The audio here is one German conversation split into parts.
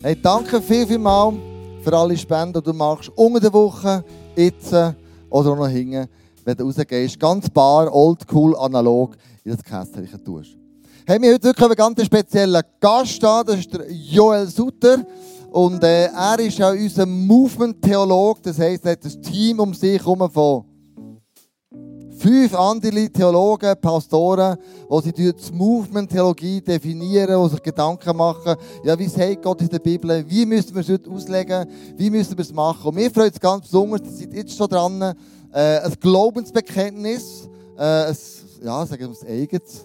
Hey, danke viel, viel mal für alle Spenden, die du machst. Unter der Woche, jetzt oder auch noch hinten, wenn du rausgehst. Ganz bar, old, cool, analog in das Kästchen tust. Hey, wir haben heute wirklich einen ganz speziellen Gast da. Das ist der Joel Sutter. Und äh, er ist ja unser Movement-Theolog. Das heisst, er hat ein Team um sich herum von fünf andere Theologen, Pastoren, die sie die Movement-Theologie definieren, die sich Gedanken machen, ja, wie sagt Gott in der Bibel, wie müssen wir es heute auslegen, wie müssen wir es machen. Und mir freut es ganz besonders, dass seid jetzt schon dran, äh, ein Glaubensbekenntnis, äh, ein, ja, sagen wir ein eigenes,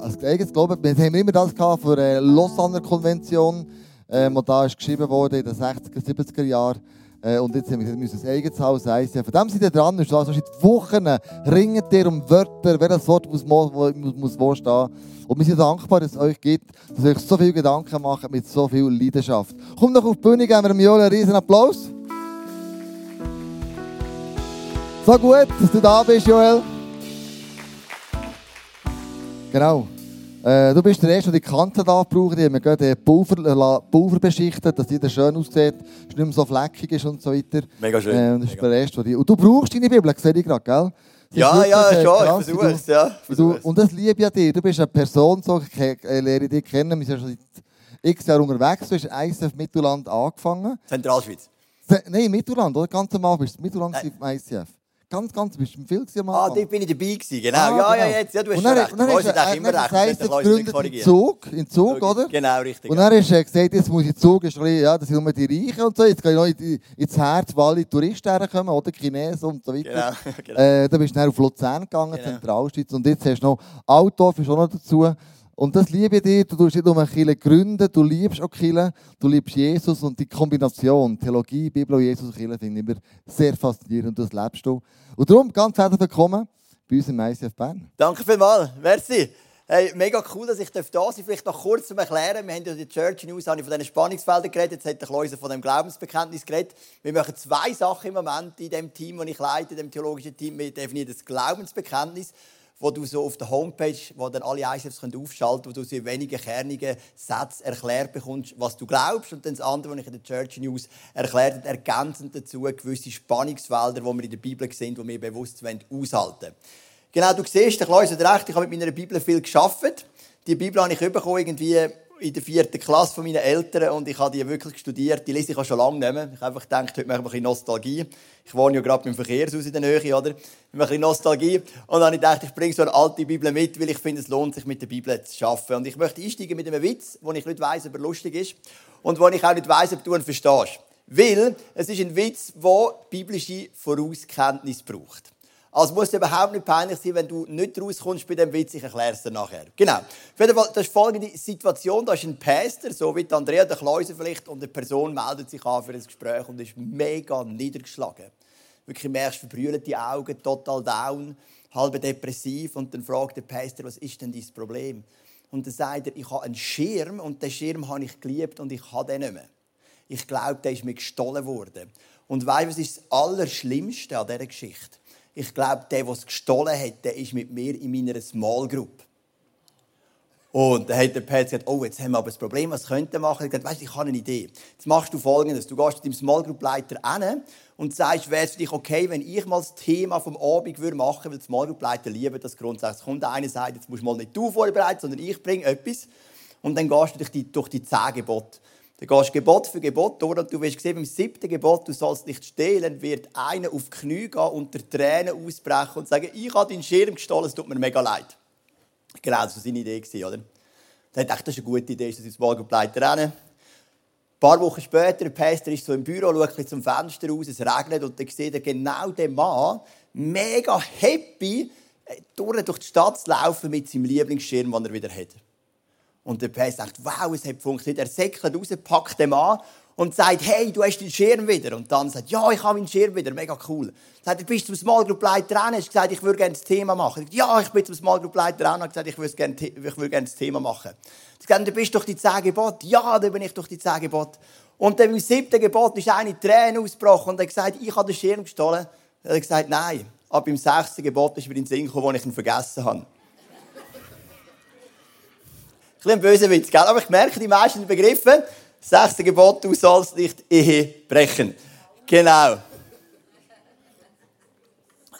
ein eigenes Glauben. Wir haben immer das gehabt für die Lausanne Konvention, ähm, und da ist geschrieben worden in den 60er, 70er Jahren, äh, und jetzt haben wir gesagt, wir müssen ein eigenes Haus heißen. Von dem sind ihr dran. Und also seit Wochen ringen ihr um Wörter, welches Wort muss, muss, muss wo stehen. Und wir sind dankbar, dass es euch gibt, dass ihr euch so viele Gedanken macht mit so viel Leidenschaft. Kommt doch auf die Bühne, geben wir dem Joel einen riesen Applaus. So gut, dass du da bist, Joel. Genau. Äh, du bist der Erste, der die Kanten da braucht. Die haben den Pulver, Pulver beschichtet, dass jeder schön aussieht, dass nicht mehr so fleckig ist und so weiter. Mega schön. Äh, das ist der Erste, die... Und du brauchst deine Bibel, sehe ich gerade, gell? ja, ja, äh, schon, krass, ich versuche es, ja. Du, und das liebe ich an dir. Du bist eine Person, so, ich äh, lerne dich kennen, wir sind schon seit x Jahren unterwegs. Du hast ICF Mittelland angefangen. Zentralschweiz? Nein, Mittelland, oder? Ganz Anfang bist du Mittelland im ICF. Ganz, ganz, bist du viel am Ah, dort bin ich dabei gewesen, genau. Ah, ja, genau. ja, jetzt, ja, du hast und dann, recht. Und dann ist, er, immer recht. Heisst, gegründet in Zug, in Zug, oder? Genau, richtig. Und dann hast du gesagt, jetzt muss ich Zug, ist ja, das sind nur die Reichen und so, jetzt kann ich noch in die, ins Herz, wo alle Touristen herkommen, oder Chinesen und so weiter. Genau, genau. Äh, dann bist du dann auf Luzern gegangen, genau. Zentralschweiz, und jetzt hast du noch Altdorf, ist auch noch dazu. Und das liebe ich dir. Du tust nicht nur eine Kirche gründen, du liebst auch Kirche, du liebst Jesus und die Kombination Theologie, Bibel und Jesus und Kirche finde ich immer sehr faszinierend und das lebst du. Und darum ganz herzlich willkommen bei uns im ICF Bern. Danke vielmals. Merci. Hey, mega cool, dass ich da sein darf. Vielleicht noch kurz zum Erklären. Wir haben ja die Church News von diesen Spannungsfeldern geredet. Jetzt hat der Kleuser von dem Glaubensbekenntnis geredet. Wir machen zwei Sachen im Moment in dem Team, das ich leite, dem theologischen Team. Wir definieren das Glaubensbekenntnis wo du so auf der Homepage, wo dann alle ICFs aufschalten können, wo du so in wenigen kernigen Sätzen erklärt bekommst, was du glaubst. Und dann das andere, was ich in der Church News erklärt ergänzend dazu gewisse Spannungsfelder, die wir in der Bibel sehen, die wir bewusst aushalten wollen. Genau, du siehst, hat recht, ich habe mit meiner Bibel viel geschafft. Die Bibel habe ich irgendwie in der vierten Klasse von meinen Eltern und ich habe die wirklich studiert. Die lese ich auch schon lange nicht mehr. Ich habe einfach gedacht, heute mache ich ein bisschen Nostalgie. Ich wohne ja gerade beim Verkehrshaus in der Nähe, oder? Ich mache ein bisschen Nostalgie. Und dann habe ich gedacht, ich bringe so eine alte Bibel mit, weil ich finde, es lohnt sich, mit der Bibel zu arbeiten. Und ich möchte einsteigen mit einem Witz, wo ich nicht weiss, ob er lustig ist und wo ich auch nicht weiss, ob du ihn verstehst. Weil es ist ein Witz, der biblische Vorauskenntnis braucht. Also muss überhaupt nicht peinlich sein, wenn du nicht rauskommst bei dem Witz. Ich erkläre es dir nachher. Genau. Auf jeden Fall, das ist folgende Situation. Da ist ein Pastor, so wie Andrea der Kleuser vielleicht, und eine Person meldet sich an für ein Gespräch und ist mega niedergeschlagen. Wirklich merkst verbrüllte Augen, total down, halb depressiv. Und dann fragt der Pastor, was ist denn dein Problem? Und dann sagt er, ich habe einen Schirm und den Schirm habe ich geliebt und ich habe den nicht mehr. Ich glaube, der ist mir gestohlen worden. Und weißt du, was ist das Allerschlimmste an dieser Geschichte? Ich glaube, der, der es gestohlen hat, der ist mit mir in meiner Small Group. Und dann hat der Pat gesagt, oh, jetzt haben wir aber ein Problem, was könnte machen? Ich gesagt, weißt, ich habe eine Idee. Jetzt machst du Folgendes. Du gehst zu deinem Small Group Leiter hin und sagst, wäre es für dich okay, wenn ich mal das Thema vom Abend machen würde, weil die Small Group Leiter lieben das grundsätzlich. Kommt einer sagt, jetzt musst du mal nicht du vorbereiten, sondern ich bringe etwas. Und dann gehst du durch die, durch die zehn Gebote. Dann gehst du Gebot für Gebot durch und du wirst sehen, beim siebten Gebot, du sollst nicht stehlen, wird einer auf die Knie gehen und der Tränen ausbrechen und sagen, ich habe deinen Schirm gestohlen, es tut mir mega leid. Genau, das war seine Idee, oder? Dann dachte ich, das ist eine gute Idee, dass ins Morgenbleiter rennen. Ein paar Wochen später, der Pastor ist so im Büro, schaut zum Fenster raus, es regnet und dann sieht er genau den Mann, mega happy, äh, durch die Stadt zu laufen mit seinem Lieblingsschirm, den er wieder hat. Und der Pest sagt, wow, es hat funktioniert. Er säckelt raus, packt den an und sagt, hey, du hast deinen Schirm wieder. Und dann sagt, ja, ich habe meinen Schirm wieder, mega cool. Sagt, du bist zum Small Group Leiter dran, hast gesagt, ich würde gerne das Thema machen. Sagt, ja, ich bin zum Small Group Leiter dran, und gesagt, ich würde gerne, ich würde gerne das Thema machen. Sagt, du bist durch die zehn Gebote. Ja, dann bin ich durch die zehn Gebote. Und dann im siebten Gebot ist eine Träne ausgebrochen und er hat gesagt, ich habe den Schirm gestohlen. Er hat gesagt, nein. Aber im sechsten Gebot ist mir in den Sinn gekommen, wo ich ihn vergessen habe bisschen ein böser Witz, gell? Aber ich merke, die meisten begriffen. Sechste Gebot, du sollst nicht Ehe brechen. Genau.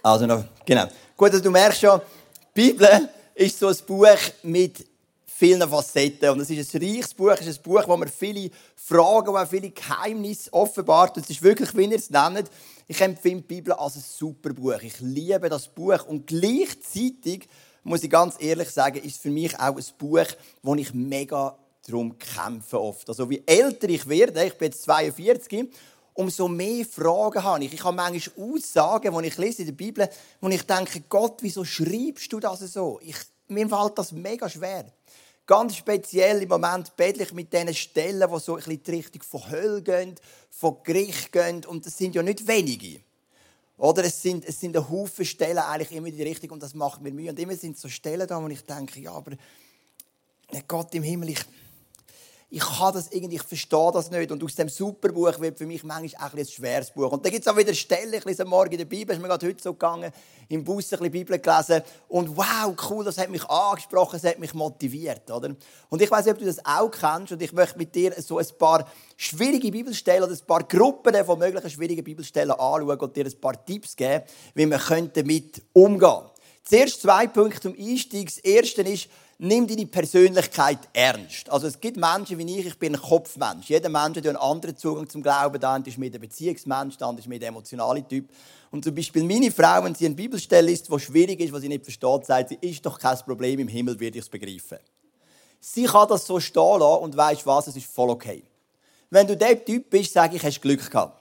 Also noch, genau. Gut, also du merkst schon, die Bibel ist so ein Buch mit vielen Facetten. Und es ist ein reiches Buch, es ist ein Buch, wo man viele Fragen, wo viele Geheimnisse offenbart. Und es ist wirklich, wie ihr es nennt, ich empfinde die Bibel als ein super Buch. Ich liebe das Buch. Und gleichzeitig, muss ich ganz ehrlich sagen, ist für mich auch ein Buch, wo ich mega darum kämpfe oft. Also wie älter ich werde, ich bin jetzt 42, umso mehr Fragen habe ich. Ich habe manchmal Aussagen, die ich lese in der Bibel, wo ich denke, Gott, wieso schreibst du das so? Ich, mir fällt das mega schwer. Ganz speziell im Moment bettle ich mit diesen Stellen, die so ein bisschen die Richtung von Hölle gehen, von Gericht gehen. Und das sind ja nicht wenige. Oder es sind, es sind ein Haufen Stellen eigentlich immer in die Richtung und das macht mir Mühe. Und immer sind so Stellen da, wo ich denke, ja, aber Gott im Himmel, ich, ich kann das irgendwie, ich verstehe das nicht. Und aus dem Superbuch wird für mich manchmal ein, ein schweres Buch. Und dann gibt es auch wieder Stellen, ich lese morgen in der Bibel, ist mir gerade heute so gegangen, im Bus ein bisschen Bibel gelesen. Und wow, cool, das hat mich angesprochen, das hat mich motiviert. Oder? Und ich weiß nicht, ob du das auch kennst. Und ich möchte mit dir so ein paar schwierige Bibelstellen oder ein paar Gruppen von möglichen schwierigen Bibelstellen anschauen und dir ein paar Tipps geben, wie man damit umgehen könnte. Zuerst zwei Punkte zum Einstieg. Das erste ist, nimm deine Persönlichkeit ernst. Also es gibt Menschen wie ich, ich bin ein Kopfmensch. Jeder Mensch hat einen anderen Zugang zum Glauben. Der eine ist mehr der Beziehungsmensch, der andere ist mehr der emotionale Typ. Und zum Beispiel meine Frau, wenn sie eine Bibelstelle ist, die schwierig ist, was sie nicht versteht, sagt sie, ist doch kein Problem, im Himmel werde ich es begreifen. Sie kann das so stehen lassen und weißt was, es ist voll okay. Wenn du der Typ bist, sage ich, hast Glück gehabt.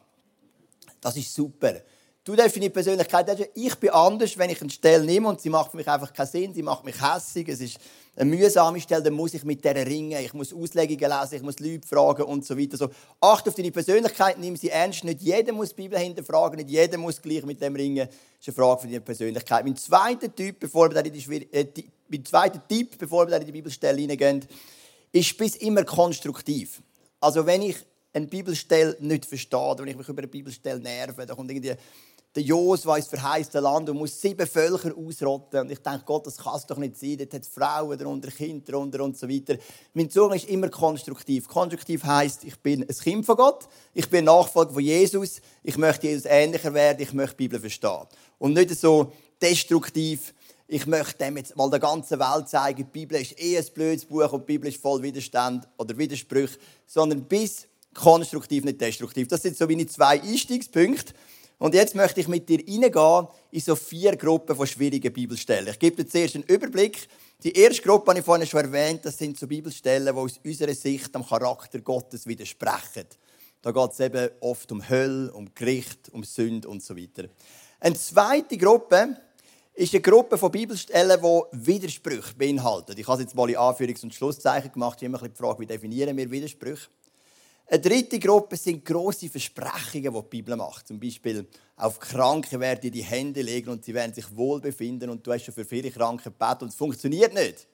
Das ist super. Du definierst Persönlichkeit. Ich bin anders, wenn ich eine Stelle nehme und sie macht für mich einfach keinen Sinn, sie macht mich hässig, es ist eine mühsame Stelle, dann muss ich mit der ringen, ich muss Auslegungen lesen, ich muss Leute fragen und so weiter. So, achte auf deine Persönlichkeit, nimm sie ernst. Nicht jeder muss die Bibel hinterfragen, nicht jeder muss gleich mit dem ringen. Das ist eine Frage für deine Persönlichkeit. Mein zweiter Typ, bevor wir in die, äh, mein zweiter Tipp, bevor wir in die Bibelstelle hineingehen, ist bis immer konstruktiv. Also wenn ich eine Bibelstelle nicht verstehe, wenn ich mich über eine Bibelstelle nerve, dann kommt irgendwie der Josua ins verheißte Land und muss sieben Völker ausrotten. Und ich denke, Gott, das kann es doch nicht sein. Dort hat Frauen darunter, Kinder darunter und so weiter. Mein Zugang ist immer konstruktiv. Konstruktiv heißt, ich bin ein Kind von Gott, ich bin Nachfolger von Jesus, ich möchte Jesus ähnlicher werden, ich möchte die Bibel verstehen. Und nicht so destruktiv, ich möchte dem jetzt mal der ganzen Welt zeigen, die Bibel ist eh ein blödes Buch und die Bibel ist voll Widerstand oder Widersprüche, sondern bis konstruktiv, nicht destruktiv. Das sind so meine zwei Einstiegspunkte. Und jetzt möchte ich mit dir reingehen in so vier Gruppen von schwierigen Bibelstellen. Ich gebe dir zuerst einen Überblick. Die erste Gruppe habe ich vorhin schon erwähnt, das sind so Bibelstellen, die aus unserer Sicht am Charakter Gottes widersprechen. Da geht es eben oft um Hölle, um Gericht, um Sünde und so weiter. Eine zweite Gruppe ist eine Gruppe von Bibelstellen, die Widersprüche beinhalten. Ich habe jetzt mal in Anführungs- und Schlusszeichen gemacht. Ich habe immer die Frage, wie definieren wir Widersprüche? Eine dritte Gruppe sind große Versprechungen, die die Bibel macht. Zum Beispiel, auf Kranke werden dir die Hände legen und sie werden sich wohl befinden und du hast schon für viele Kranke gebetet und es funktioniert nicht.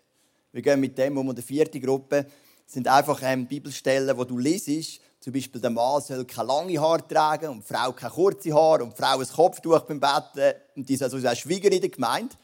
Wir gehen mit dem um. Und die vierte Gruppe sind einfach ähm, Bibelstellen, wo du liest, zum Beispiel der Mann soll keine lange Haare tragen und die Frau keine kurze Haare und die Frau ein Kopftuch beim Betten und die ist also auch Schwieger in der Gemeinde.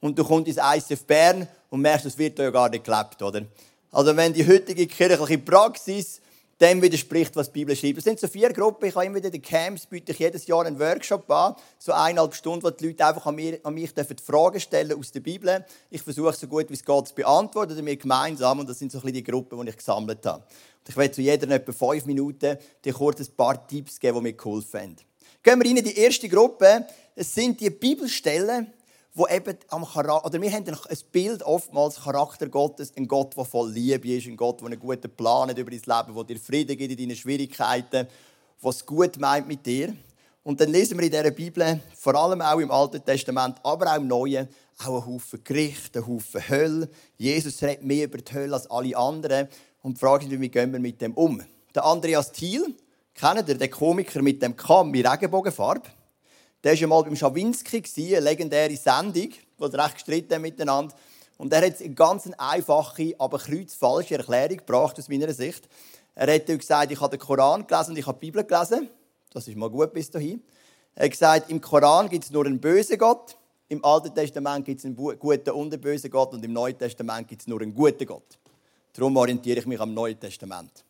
Und du kommst ins ICF Bern und merkst, das wird ja gar nicht gelebt, oder? Also wenn die heutige kirchliche Praxis dem widerspricht, was die Bibel schreibt. Es sind so vier Gruppen. Ich habe immer wieder in den Camps, biete ich jedes Jahr einen Workshop an, so eineinhalb Stunden, wo die Leute einfach an, mir, an mich dürfen Fragen stellen aus der Bibel. Ich versuche so gut wie es geht zu beantworten, oder wir gemeinsam. Und das sind so ein bisschen die Gruppen, die ich gesammelt habe. Und ich werde zu jeder etwa fünf Minuten dir kurz ein paar Tipps geben, die mir geholfen haben. Gehen wir rein in die erste Gruppe. Es sind die Bibelstellen, wo eben am Charakter, oder wir haben ein Bild oftmals Charakter Gottes, ein Gott, der voll Liebe ist, ein Gott, der einen guten Plan hat über dein Leben, der dir Frieden gibt in deinen Schwierigkeiten, der es gut meint mit dir. Und dann lesen wir in dieser Bibel, vor allem auch im Alten Testament, aber auch im Neuen, auch einen Haufen Gericht, einen Haufen Hölle. Jesus redet mehr über die Hölle als alle anderen. Und die Frage ist, wie gehen wir mit dem um? Der Andreas Thiel, kennt ihr den Komiker mit dem Kamm in Regenbogenfarbe? Der war mal beim Schawinski, eine legendäre Sendung, wo sie recht gestritten miteinander. Und er hat eine ganz einfache, aber kreuzfalsche Erklärung gebracht, aus meiner Sicht. Er hat gesagt, ich habe den Koran gelesen und ich habe die Bibel gelesen. Das ist mal gut bis dahin. Er hat gesagt, im Koran gibt es nur einen bösen Gott, im Alten Testament gibt es einen guten und einen bösen Gott und im Neuen Testament gibt es nur einen guten Gott. Darum orientiere ich mich am Neuen Testament.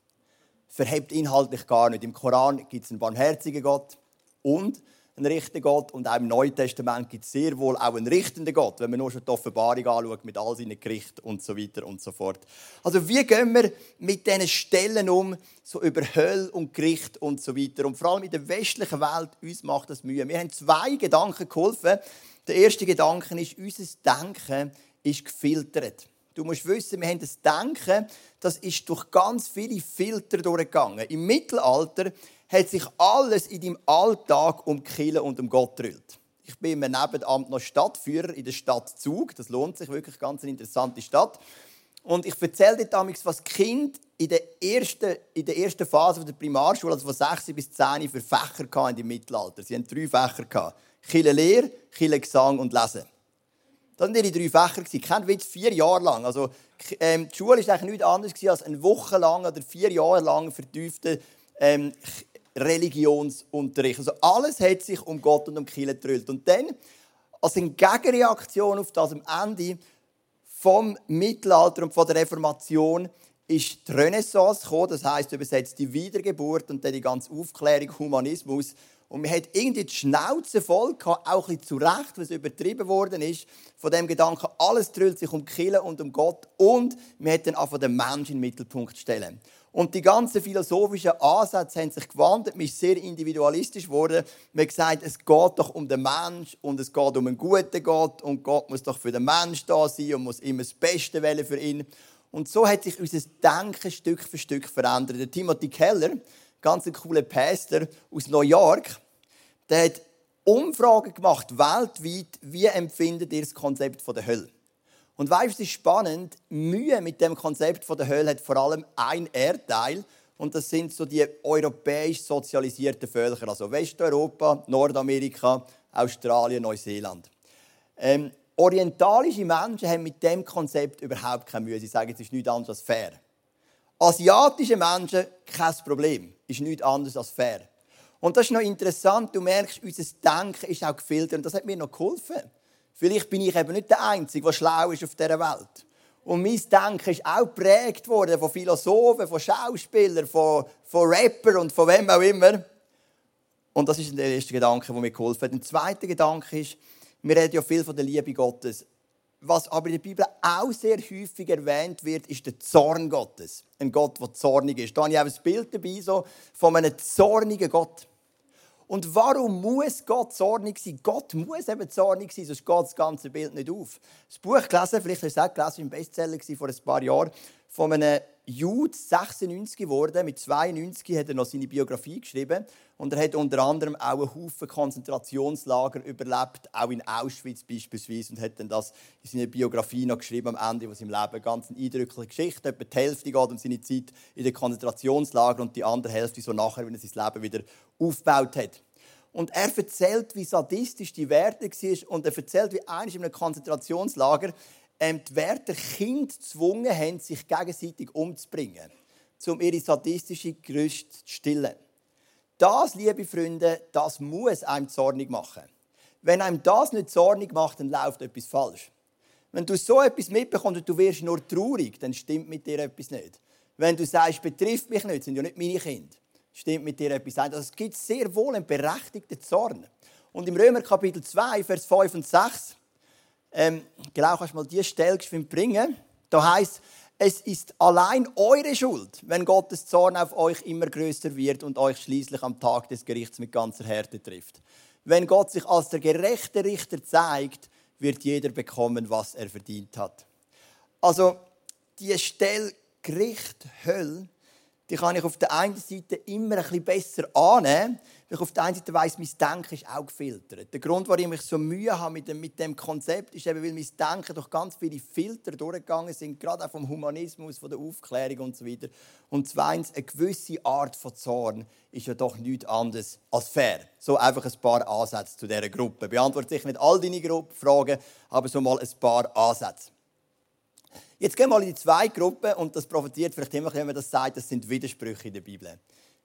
verhebt inhaltlich gar nicht. Im Koran gibt es einen barmherzigen Gott und einen richtenden Gott und auch im Neuen Testament gibt es sehr wohl auch einen richtenden Gott, wenn man nur schon die Offenbarung anschaut mit all seinen Gerichten und so weiter und so fort. Also wie gehen wir mit diesen Stellen um, so über Hölle und Gericht und so weiter. Und vor allem in der westlichen Welt, uns macht das Mühe. Wir haben zwei Gedanken geholfen. Der erste Gedanke ist, unser Denken ist gefiltert. Du musst wissen, wir haben das Denken, das ist durch ganz viele Filter durchgegangen. Im Mittelalter hat sich alles in deinem Alltag um Kille und um Gott gedrillt. Ich bin im Nebenamt noch Stadtführer in der Stadt Zug. Das lohnt sich wirklich, ganz eine interessante Stadt. Und ich erzähle dir damals, was Kind in der ersten, in der ersten Phase der Primarschule, also von 6 bis 10, für Fächer hatten im Mittelalter. Sie hatten drei Fächer. Kille Lehr, Kille Gesang und Lesen. Das waren ihre drei Fächer. Kein Witz, vier Jahre lang. Also, ähm, die Schule war eigentlich nichts anderes als eine Woche lang oder vier Jahre lang vertiefte ähm, Religionsunterricht. Also alles hat sich um Gott und um Kirche gedrillt. Und dann, als eine Gegenreaktion auf das am Ende vom Mittelalter und von der Reformation, ist die Renaissance gekommen, das heißt übersetzt die Wiedergeburt und dann die ganze Aufklärung, Humanismus und man hat irgendwie die Schnauze voll gehabt, auch ein zu Recht, was übertrieben worden ist, von dem Gedanken, alles dreht sich um Kille und um Gott und man hat dann einfach den Menschen in den Mittelpunkt stellen. Und die ganzen philosophischen Ansätze haben sich gewandelt. Man ist sehr individualistisch geworden. Man hat gesagt, es geht doch um den Mensch und es geht um einen guten Gott und Gott muss doch für den Mensch da sein und muss immer das Beste wählen für ihn. Und so hat sich unser Denken Stück für Stück verändert. Der Timothy Keller, ganz ein cooler Pastor aus New York, der hat Umfragen gemacht weltweit, wie empfindet ihr das Konzept der Hölle? Und weißt du, es ist spannend, Mühe mit dem Konzept der Hölle hat vor allem ein Erdteil und das sind so die europäisch sozialisierten Völker, also Westeuropa, Nordamerika, Australien, Neuseeland. Ähm, orientalische Menschen haben mit dem Konzept überhaupt keine Mühe. Sie sagen, es ist nichts anderes als fair. Asiatische Menschen, kein Problem, ist nichts anderes als fair. Und das ist noch interessant, du merkst, unser Denken ist auch gefiltert und das hat mir noch geholfen. Vielleicht bin ich eben nicht der Einzige, der schlau ist auf dieser Welt. Und mein Denken ist auch geprägt worden von Philosophen, von Schauspielern, von, von Rappern und von wem auch immer. Und das ist der erste Gedanke, der mir geholfen hat. Der zweite Gedanke ist, wir reden ja viel von der Liebe Gottes. Was aber in der Bibel auch sehr häufig erwähnt wird, ist der Zorn Gottes. Ein Gott, der zornig ist. Da habe ich auch ein Bild dabei so, von einem zornigen Gott. Und warum muss Gott zornig sein? Gott muss eben zornig sein, sonst geht das ganze Bild nicht auf. Das Buch gelesen, vielleicht hast du es auch gelesen, ein Bestseller vor ein paar Jahren, von einem Jude, 96 geworden. Mit 92 hat er noch seine Biografie geschrieben. Und er hat unter anderem auch einen Haufen Konzentrationslager überlebt, auch in Auschwitz beispielsweise. Und hat dann das in seiner Biografie noch geschrieben am Ende von seinem Leben. Ganz eine eindrückliche Geschichte. Etwa die Hälfte geht um seine Zeit in den Konzentrationslager und die andere Hälfte so nachher, wenn er sein Leben wieder aufgebaut hat. Und er erzählt, wie sadistisch die Werte war. Und er erzählt, wie eines in einem Konzentrationslager ähm, die Wärter Kinder gezwungen haben, sich gegenseitig umzubringen, um ihre sadistische Gerüste zu stillen. Das, liebe Freunde, das muss einem zornig machen. Wenn einem das nicht zornig macht, dann läuft etwas falsch. Wenn du so etwas mitbekommst und du wirst nur traurig, dann stimmt mit dir etwas nicht. Wenn du sagst, betrifft mich nicht, sind ja nicht meine Kinder, stimmt mit dir etwas nicht. Also es gibt sehr wohl einen berechtigten Zorn. Und im Römer Kapitel 2, Vers 5 und 6 ähm, genau, kannst du mal diese Stelle bringen. Da heißt es ist allein eure Schuld, wenn Gottes Zorn auf euch immer größer wird und euch schließlich am Tag des Gerichts mit ganzer Härte trifft. Wenn Gott sich als der gerechte Richter zeigt, wird jeder bekommen, was er verdient hat. Also die Stelle Gericht, Hölle, die kann ich auf der einen Seite immer ein bisschen besser annehmen, weil ich auf der einen Seite weiss, mein Denken ist auch gefiltert. Der Grund, warum ich so Mühe habe mit dem, mit dem Konzept, ist eben, weil mein Denken durch ganz viele Filter durchgegangen sind, gerade auch vom Humanismus, von der Aufklärung und so weiter. Und zweitens, eine gewisse Art von Zorn ist ja doch nichts anderes als fair. So einfach ein paar Ansätze zu dieser Gruppe. Beantwortet sicher nicht all deine Fragen, aber so mal ein paar Ansätze. Jetzt gehen wir mal in die zweite Gruppe und das profitiert vielleicht immer, wenn man das sagt, das sind Widersprüche in der Bibel.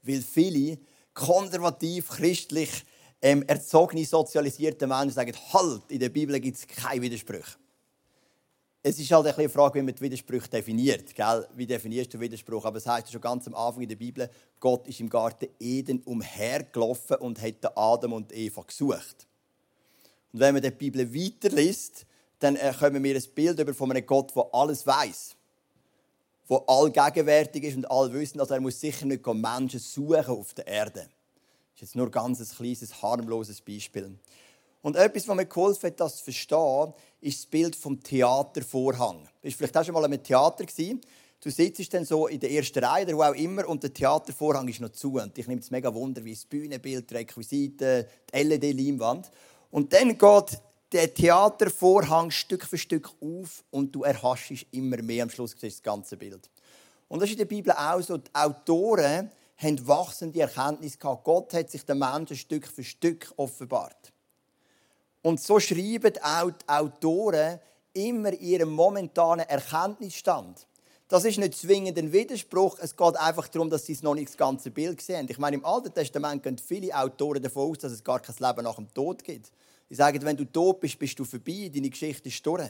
Weil viele konservativ, christlich ähm, erzogene, sozialisierte Menschen sagen, halt, in der Bibel gibt es keine Widersprüche. es ist halt eine Frage, wie man die Widersprüche definiert. Gell? Wie definierst du Widerspruch? Aber es heißt schon ganz am Anfang in der Bibel, Gott ist im Garten Eden umhergelaufen und hat Adam und Eva gesucht. Und wenn man die Bibel weiterliest, dann kommen wir ein Bild über von einem Gott, der alles weiß, der allgegenwärtig ist und allwissend. Also er muss sicher nicht Menschen suchen auf der Erde. Das ist jetzt nur ein ganz kleines, harmloses Beispiel. Und etwas, was mir geholfen hat, das zu verstehen, ist das Bild vom Theatervorhang. Warst vielleicht auch schon mal im Theater. Du sitzt dann so in der ersten Reihe oder wo auch immer und der Theatervorhang ist noch zu. Und ich nehme es mega Wunder, wie das Bühnenbild, die Requisiten, die LED-Leinwand. Und dann geht der Theatervorhang Stück für Stück auf und du erhaschst immer mehr. Am Schluss das ganze Bild. Und das ist in der Bibel auch so. Die Autoren haben wachsende Erkenntnis gehabt. Gott hat sich den Menschen Stück für Stück offenbart. Und so schreiben auch die Autoren immer ihren momentanen Erkenntnisstand. Das ist nicht zwingend ein Widerspruch. Es geht einfach darum, dass sie noch nicht das ganze Bild sehen. Ich meine, im Alten Testament gehen viele Autoren davon aus, dass es gar kein Leben nach dem Tod gibt. Sie sagen, wenn du tot bist, bist du vorbei, deine Geschichte ist durch.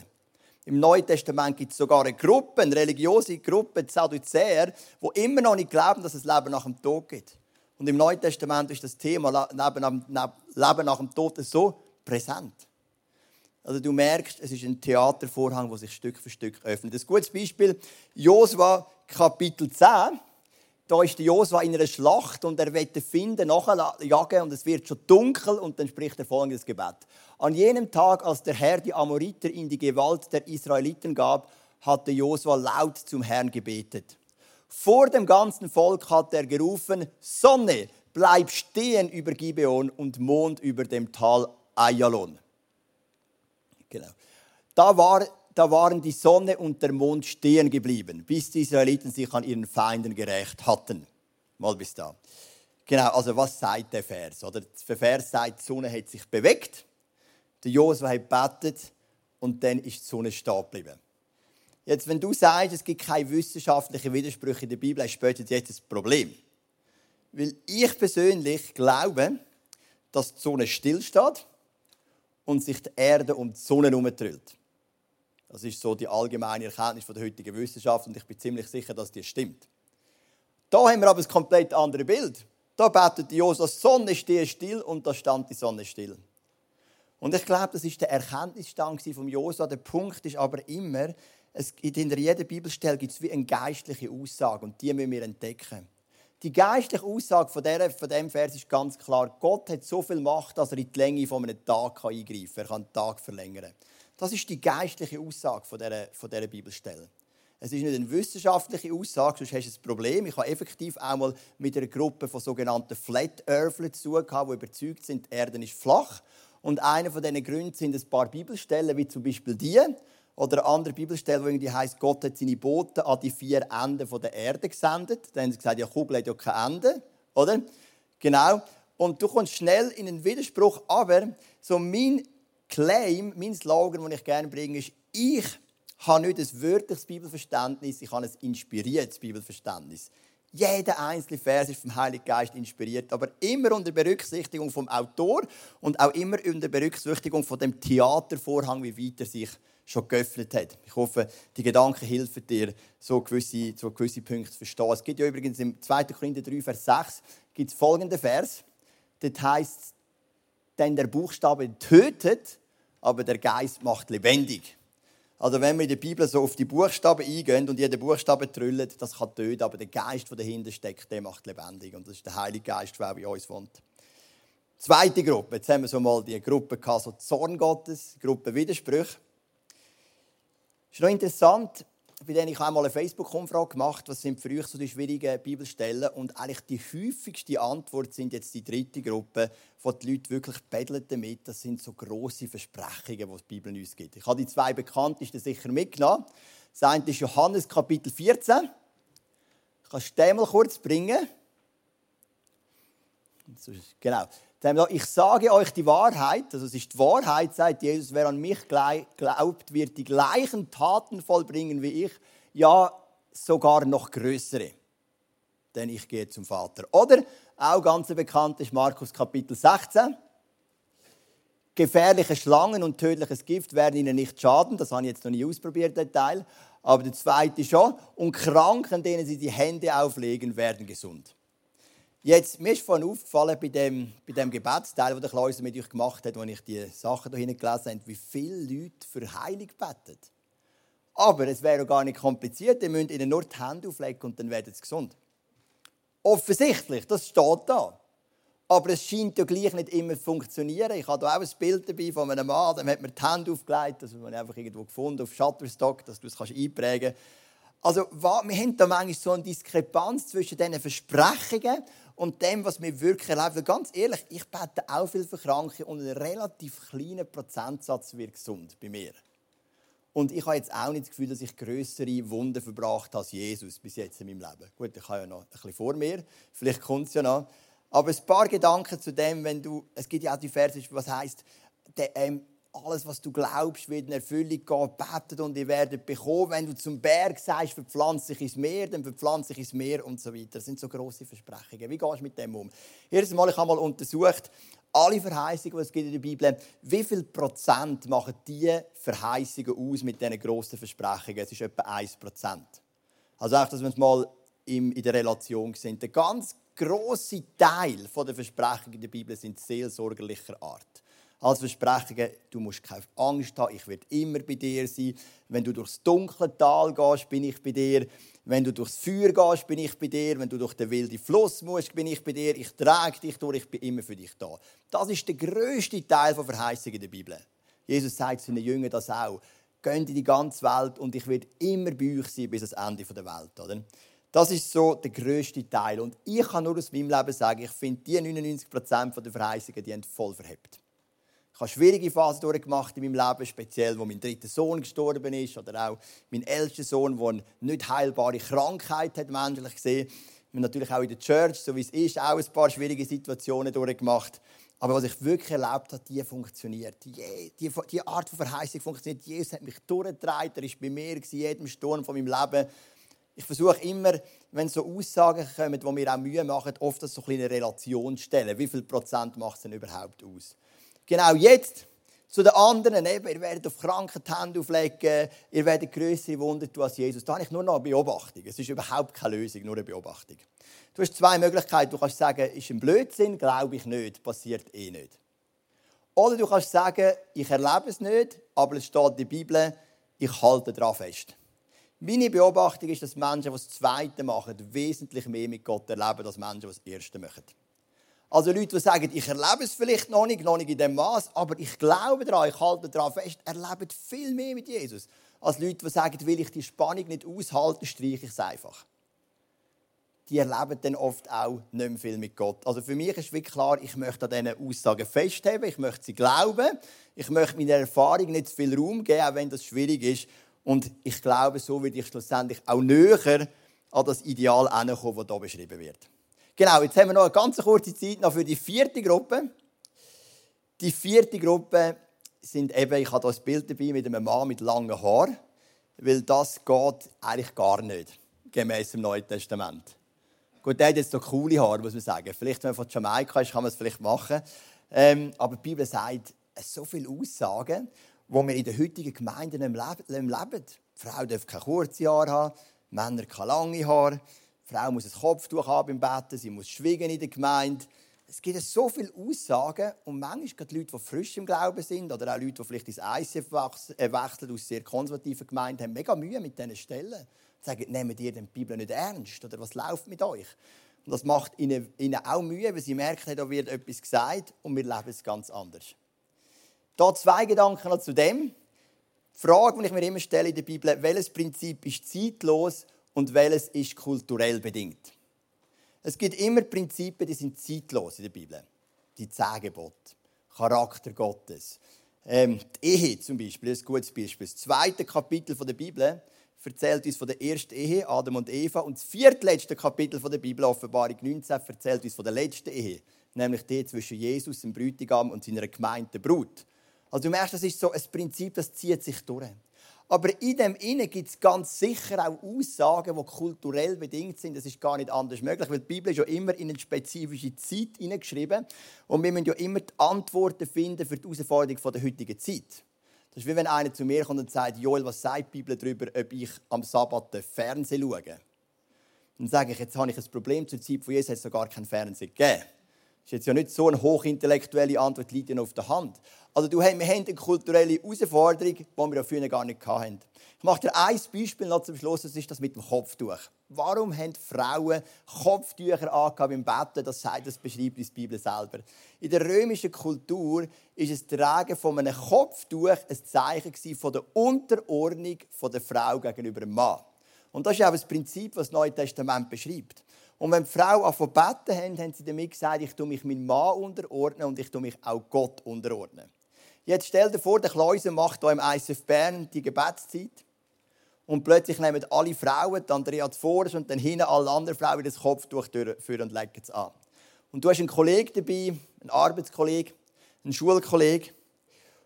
Im Neuen Testament gibt es sogar eine Gruppe, eine religiöse Gruppe, die Sadduzäer, die immer noch nicht glauben, dass es Leben nach dem Tod gibt. Und im Neuen Testament ist das Thema Leben nach dem Tod so präsent. Also du merkst, es ist ein Theatervorhang, der sich Stück für Stück öffnet. Ein gutes Beispiel, Josua Kapitel 10. Da ist Josua in einer Schlacht und er wird den Finden nachjagen und es wird schon dunkel und dann spricht er folgendes Gebet. An jenem Tag, als der Herr die Amoriter in die Gewalt der Israeliten gab, hatte Josua laut zum Herrn gebetet. Vor dem ganzen Volk hat er gerufen, Sonne, bleib stehen über Gibeon und Mond über dem Tal Ayalon. Genau. Da, war, da waren die Sonne und der Mond stehen geblieben, bis die Israeliten sich an ihren Feinden gerecht hatten. Mal bis da. Genau, also was sagt der Vers? Oder der Vers sagt, die Sonne hat sich bewegt, der Josua hat betet und dann ist die Sonne stehen geblieben. Jetzt, wenn du sagst, es gibt keine wissenschaftlichen Widersprüche in der Bibel, ist später jetzt das Problem. Weil ich persönlich glaube, dass die Sonne stillsteht und sich die Erde um die Sonne herumdrillt. Das ist so die allgemeine Erkenntnis der heutigen Wissenschaft und ich bin ziemlich sicher, dass die stimmt. Da haben wir aber ein komplett anderes Bild. Da betet Josua, die Sonne stehe still und da stand die Sonne still. Und ich glaube, das ist der Erkenntnisstand von Josua. Der Punkt ist aber immer, es, hinter jeder Bibelstelle gibt es wie eine geistliche Aussage und die müssen wir entdecken. Die geistliche Aussage von, dieser, von diesem Vers ist ganz klar. Gott hat so viel Macht, dass er in die Länge von einem Tag eingreifen kann. Er kann den Tag verlängern. Das ist die geistliche Aussage von dieser, von dieser Bibelstelle. Es ist nicht eine wissenschaftliche Aussage, sonst hast du ein Problem. Ich habe effektiv auch mal mit einer Gruppe von sogenannten Flat Earthlern zu tun, die überzeugt sind, die Erde ist flach. Und einer von diesen Gründen sind ein paar Bibelstellen, wie zum Beispiel die. Oder eine andere Bibelstelle, wo irgendwie heißt, Gott hat seine Boten an die vier Enden der Erde gesendet. Dann haben sie gesagt, ja, Kugel hat ja kein Ende. Oder? Genau. Und du kommst schnell in einen Widerspruch. Aber so mein Claim, mein Slogan, den ich gerne bringe, ist, ich habe nicht ein wörtliches Bibelverständnis, ich habe ein inspiriertes Bibelverständnis. Jeder einzelne Vers ist vom Heiligen Geist inspiriert, aber immer unter Berücksichtigung vom Autor und auch immer unter Berücksichtigung von dem Theatervorhang, wie weit er sich schon geöffnet hat. Ich hoffe, die Gedanken helfen dir, so gewisse, so gewisse Punkte zu verstehen. Es gibt ja übrigens im 2. Korinther 3, Vers 6 gibt es folgenden Vers. Dort heißt denn der Buchstabe tötet, aber der Geist macht lebendig. Also wenn wir in der Bibel so auf die Buchstaben eingehen und jeder Buchstabe trüllt, das kann töten, aber der Geist, der dahinter steckt, der macht lebendig. Und das ist der Heilige Geist, der in uns wohnt. Zweite Gruppe, jetzt haben wir so mal die Gruppe gehabt, so Zorn Gottes, Gruppe Widersprüche. Ist noch interessant, bei denen ich einmal eine Facebook-Umfrage gemacht was sind für euch so die schwierigen Bibelstellen und eigentlich die häufigste Antwort sind jetzt die dritte Gruppe, wo die Leute wirklich betteln damit. Das sind so große Versprechungen, die die Bibel uns gibt. Ich habe die zwei bekanntesten sicher mitgenommen. Das eine ist Johannes Kapitel 14. Kannst du den mal kurz bringen? Genau. Ich sage euch die Wahrheit, also es ist die Wahrheit, sagt Jesus, wer an mich glaubt, wird die gleichen Taten vollbringen wie ich, ja sogar noch größere. Denn ich gehe zum Vater. Oder auch ganz bekannt ist Markus Kapitel 16. Gefährliche Schlangen und tödliches Gift werden ihnen nicht schaden. Das habe ich jetzt noch nie ausprobiert, den Teil. Aber der zweite schon. Und Kranken, denen sie die Hände auflegen, werden gesund. Jetzt, mir ist vorhin aufgefallen bei dem, bei dem Gebetsteil, den der Klaus mit euch gemacht hat, als ich die Sachen hier gelesen habe, wie viele Leute für Heilung beten. Aber es wäre gar nicht kompliziert. Ihr müsst ihnen nur die Hände auflegen und dann werden sie gesund. Offensichtlich, das steht da. Aber es scheint ja gleich nicht immer zu funktionieren. Ich habe hier auch ein Bild dabei von einem Mann, dem hat mir die Hände aufgelegt, das habe ich einfach irgendwo gefunden, auf Shutterstock, dass du es einprägen kannst. Also, wir haben da manchmal so eine Diskrepanz zwischen diesen Versprechungen und dem, was wir wirklich erleben. Ganz ehrlich, ich bete auch viel für Kranke und ein relativ kleiner Prozentsatz wird gesund bei mir. Und ich habe jetzt auch nicht das Gefühl, dass ich größere Wunden verbracht habe als Jesus bis jetzt in meinem Leben. Gut, ich habe ja noch ein bisschen vor mir. Vielleicht kommt es ja noch. Aber ein paar Gedanken zu dem, wenn du, es gibt ja auch die Verse, was heißt, ähm, alles, was du glaubst, wird in Erfüllung gehen, betet und ihr werdet bekommen. Wenn du zum Berg sagst, verpflanze dich ins Meer, dann verpflanze dich ins Meer und so weiter. Das sind so große Versprechungen. Wie gehst du mit dem um? Erstens mal, ich habe mal untersucht, alle Verheißungen, die es gibt in der Bibel, wie viel Prozent machen diese Verheißungen aus mit diesen grossen Versprechungen? Es ist etwa 1 Prozent. Also auch, dass wir es mal in der Relation sind. Der ganz grosse Teil der Versprechungen in der Bibel sind seelsorgerlicher Art. Als Versprechungen, du musst keine Angst haben, ich werde immer bei dir sein. Wenn du durchs dunkle Tal gehst, bin ich bei dir. Wenn du durchs Feuer gehst, bin ich bei dir. Wenn du durch den wilden Fluss musst, bin ich bei dir. Ich trage dich durch, ich bin immer für dich da. Das ist der größte Teil der Verheißung in der Bibel. Jesus sagt den Jüngern das auch. Geht in die ganze Welt und ich werde immer bei euch sein bis ans Ende der Welt. Oder? Das ist so der größte Teil. Und ich kann nur aus meinem Leben sagen, ich finde, die 99% der Verheißungen, die haben voll verhebt. Ich habe schwierige Phasen durchgemacht in meinem Leben, speziell, wo mein dritter Sohn gestorben ist oder auch mein ältester Sohn, der eine nicht heilbare Krankheit hat, menschlich gesehen. Wir haben natürlich auch in der Church, so wie es ist, auch ein paar schwierige Situationen durchgemacht. Aber was ich wirklich erlebt habe, die funktioniert. Die, die, die Art von Verheißung funktioniert. Jesus hat mich durchgetragen, er war bei mir in jedem Sturm von meinem Leben. Ich versuche immer, wenn so Aussagen kommen, die mir auch Mühe machen, oft das so eine Relation zu stellen. Wie viel Prozent macht es denn überhaupt aus? Genau jetzt zu den anderen, eben, ihr werdet auf Kranken Hände auflegen, ihr werdet größere Wunder tun als Jesus. Da habe ich nur noch eine Beobachtung. Es ist überhaupt keine Lösung, nur eine Beobachtung. Du hast zwei Möglichkeiten. Du kannst sagen, ist ein Blödsinn, glaube ich nicht, passiert eh nicht. Oder du kannst sagen, ich erlebe es nicht, aber es steht in der Bibel, ich halte daran fest. Meine Beobachtung ist, dass Menschen, die das Zweite machen, wesentlich mehr mit Gott erleben, als Menschen, die das Erste machen. Also Leute, die sagen, ich erlebe es vielleicht noch nicht, noch nicht in dem Maß, aber ich glaube daran, ich halte daran fest, erleben viel mehr mit Jesus. Als Leute, die sagen, will ich die Spannung nicht aushalten, streiche ich es einfach. Die erleben dann oft auch nicht mehr viel mit Gott. Also für mich ist wirklich klar, ich möchte an diesen Aussagen festhalten, ich möchte sie glauben, ich möchte meiner Erfahrung nicht zu viel Raum geben, auch wenn das schwierig ist. Und ich glaube, so werde ich schlussendlich auch näher an das Ideal kommen, das hier beschrieben wird. Genau, jetzt haben wir noch eine ganz kurze Zeit noch für die vierte Gruppe. Die vierte Gruppe sind eben, ich habe hier ein Bild dabei mit einem Mann mit langen Haaren, weil das geht eigentlich gar nicht, gemäß dem Neuen Testament. Gut, der hat jetzt so coole Haare, muss man sagen. Vielleicht, wenn man von Jamaika ist, kann man es vielleicht machen. Ähm, aber die Bibel sagt so viele Aussagen, die wir in den heutigen Gemeinden leben. Die Frau darf keine kurze Haare haben, Männer keine lange Haare. Frau muss ein Kopftuch haben beim Betten, sie muss schwiegen in der Gemeinde. Es gibt so viele Aussagen und manchmal die Leute, die frisch im Glauben sind oder auch Leute, die vielleicht ins ICF äh, wechseln aus sehr konservativen Gemeinden, haben mega Mühe mit diesen Stellen. Sie sagen, nehmt ihr die Bibel nicht ernst oder was läuft mit euch? Und das macht ihnen, ihnen auch Mühe, weil sie merken, da wird etwas gesagt und wir leben es ganz anders. Da zwei Gedanken noch zu dem. Die Frage, die ich mir immer stelle in der Bibel, welches Prinzip ist zeitlos und welches ist kulturell bedingt. Es gibt immer Prinzipien, die sind zeitlos in der Bibel. Die zehn Charakter Gottes. Ähm, die Ehe zum Beispiel ist ein gutes Beispiel. Das zweite Kapitel der Bibel erzählt uns von der ersten Ehe, Adam und Eva. Und das viertletzte Kapitel der Bibel, Offenbarung 19, erzählt uns von der letzten Ehe. Nämlich die zwischen Jesus, dem Bräutigam, und seiner Gemeinde, Brut. Also du merkst, das ist so ein Prinzip, das zieht sich durch. Aber in dem Innen gibt es ganz sicher auch Aussagen, die kulturell bedingt sind. Das ist gar nicht anders möglich, weil die Bibel ist ja immer in eine spezifische Zeit hineingeschrieben. Und wir müssen ja immer die Antworten finden für die Herausforderung der heutigen Zeit. Das ist wie wenn einer zu mir kommt und sagt, Joel, was sagt die Bibel darüber, ob ich am Sabbat Fernsehen schaue? Dann sage ich, jetzt habe ich ein Problem. Zur Zeit von Jesus hat es gar kein Fernsehen gegeben. Das ist jetzt ja nicht so eine hochintellektuelle Antwort, liegt ja auf der Hand. Also du, wir haben eine kulturelle Herausforderung, die wir ja früher gar nicht hatten. Ich mache dir ein Beispiel noch zum Schluss, das ist das mit dem Kopftuch. Warum haben Frauen Kopftücher angehabt im Bett? Das, sagt, das beschreibt die Bibel selber. In der römischen Kultur ist das Tragen von einem Kopftuch ein Zeichen von der Unterordnung der Frau gegenüber dem Mann. Und das ist auch das Prinzip, was das Neue Testament beschreibt. Und wenn die Frau von beten haben, haben sie damit gesagt, ich tue mich meinem Mann unterordnen und ich tue mich auch Gott unterordnen. Jetzt stell dir vor, der Kleuse macht hier im ISF Bern die Gebetszeit. Und plötzlich nehmen alle Frauen, die Andrea zuvorderst und dann hinten alle anderen Frauen das Kopftuch für und legen es an. Und du hast einen Kollegen dabei, einen Arbeitskollegen, einen Schulkollegen.